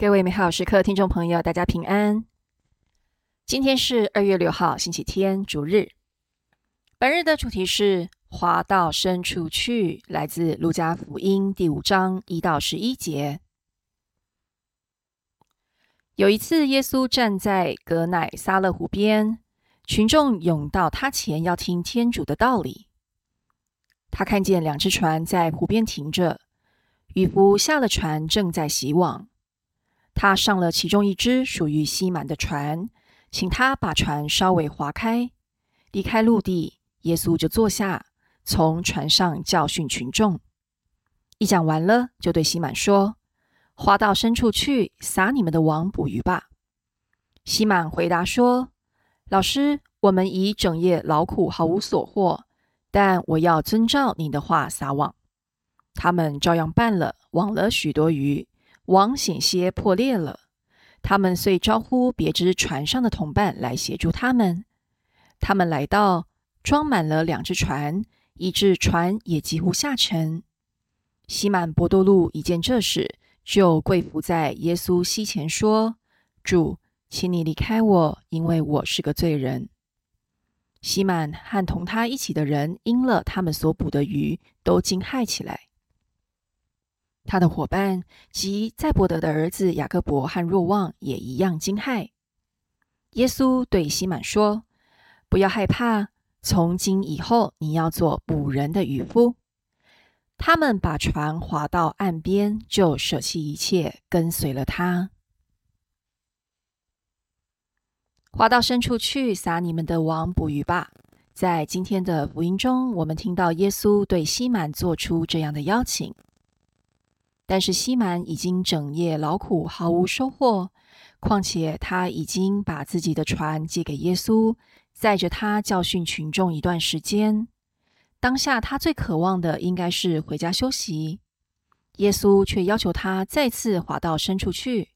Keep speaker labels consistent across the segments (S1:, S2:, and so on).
S1: 各位美好时刻听众朋友，大家平安。今天是二月六号，星期天，主日。本日的主题是“滑到深处去”，来自路加福音第五章一到十一节。有一次，耶稣站在格乃撒勒湖边，群众涌到他前，要听天主的道理。他看见两只船在湖边停着，渔夫下了船，正在洗网。他上了其中一只属于西满的船，请他把船稍微划开，离开陆地。耶稣就坐下，从船上教训群众。一讲完了，就对西满说：“划到深处去，撒你们的网捕鱼吧。”西满回答说：“老师，我们已整夜劳苦，毫无所获，但我要遵照你的话撒网。”他们照样办了，网了许多鱼。网险些破裂了，他们遂招呼别只船上的同伴来协助他们。他们来到，装满了两只船，以致船也几乎下沉。西满波多禄一见这事，就跪伏在耶稣膝前说：“主，请你离开我，因为我是个罪人。”西满和同他一起的人因了他们所捕的鱼，都惊骇起来。他的伙伴及在伯德的儿子雅各伯和若望也一样惊骇。耶稣对西满说：“不要害怕，从今以后你要做捕人的渔夫。”他们把船划到岸边，就舍弃一切，跟随了他。划到深处去，撒你们的网捕鱼吧。在今天的福音中，我们听到耶稣对西满做出这样的邀请。但是西满已经整夜劳苦，毫无收获。况且他已经把自己的船借给耶稣，载着他教训群众一段时间。当下他最渴望的应该是回家休息。耶稣却要求他再次划到深处去。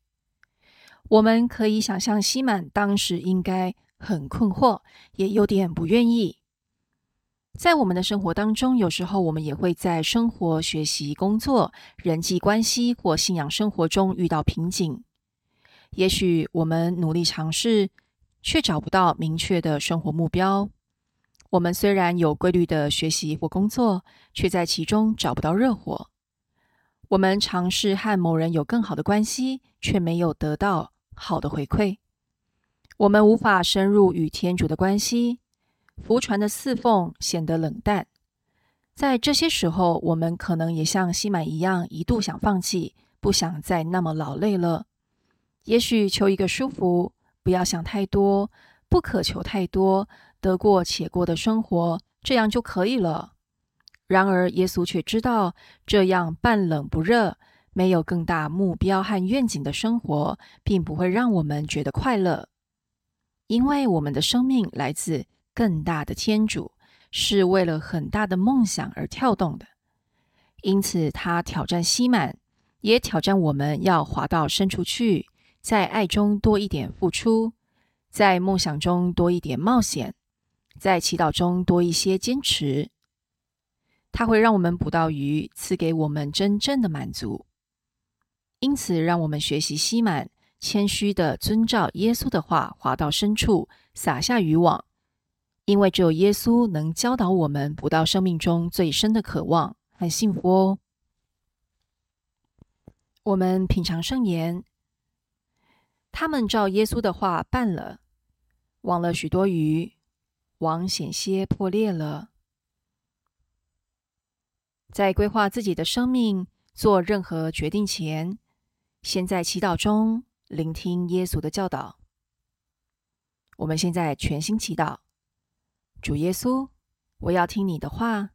S1: 我们可以想象西满当时应该很困惑，也有点不愿意。在我们的生活当中，有时候我们也会在生活、学习、工作、人际关系或信仰生活中遇到瓶颈。也许我们努力尝试，却找不到明确的生活目标。我们虽然有规律的学习或工作，却在其中找不到热火。我们尝试和某人有更好的关系，却没有得到好的回馈。我们无法深入与天主的关系。浮船的侍奉显得冷淡，在这些时候，我们可能也像西满一样，一度想放弃，不想再那么劳累了。也许求一个舒服，不要想太多，不渴求太多，得过且过的生活，这样就可以了。然而，耶稣却知道，这样半冷不热、没有更大目标和愿景的生活，并不会让我们觉得快乐，因为我们的生命来自。更大的天主是为了很大的梦想而跳动的，因此他挑战西满，也挑战我们要滑到深处去，在爱中多一点付出，在梦想中多一点冒险，在祈祷中多一些坚持。他会让我们捕到鱼，赐给我们真正的满足。因此，让我们学习西满，谦虚的遵照耶稣的话，滑到深处，撒下渔网。因为只有耶稣能教导我们捕到生命中最深的渴望和幸福哦。我们品尝圣言，他们照耶稣的话办了，网了许多鱼，网险些破裂了。在规划自己的生命、做任何决定前，先在祈祷中聆听耶稣的教导。我们现在全心祈祷。主耶稣，我要听你的话，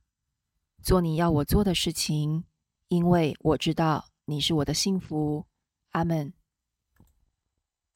S1: 做你要我做的事情，因为我知道你是我的幸福。阿门。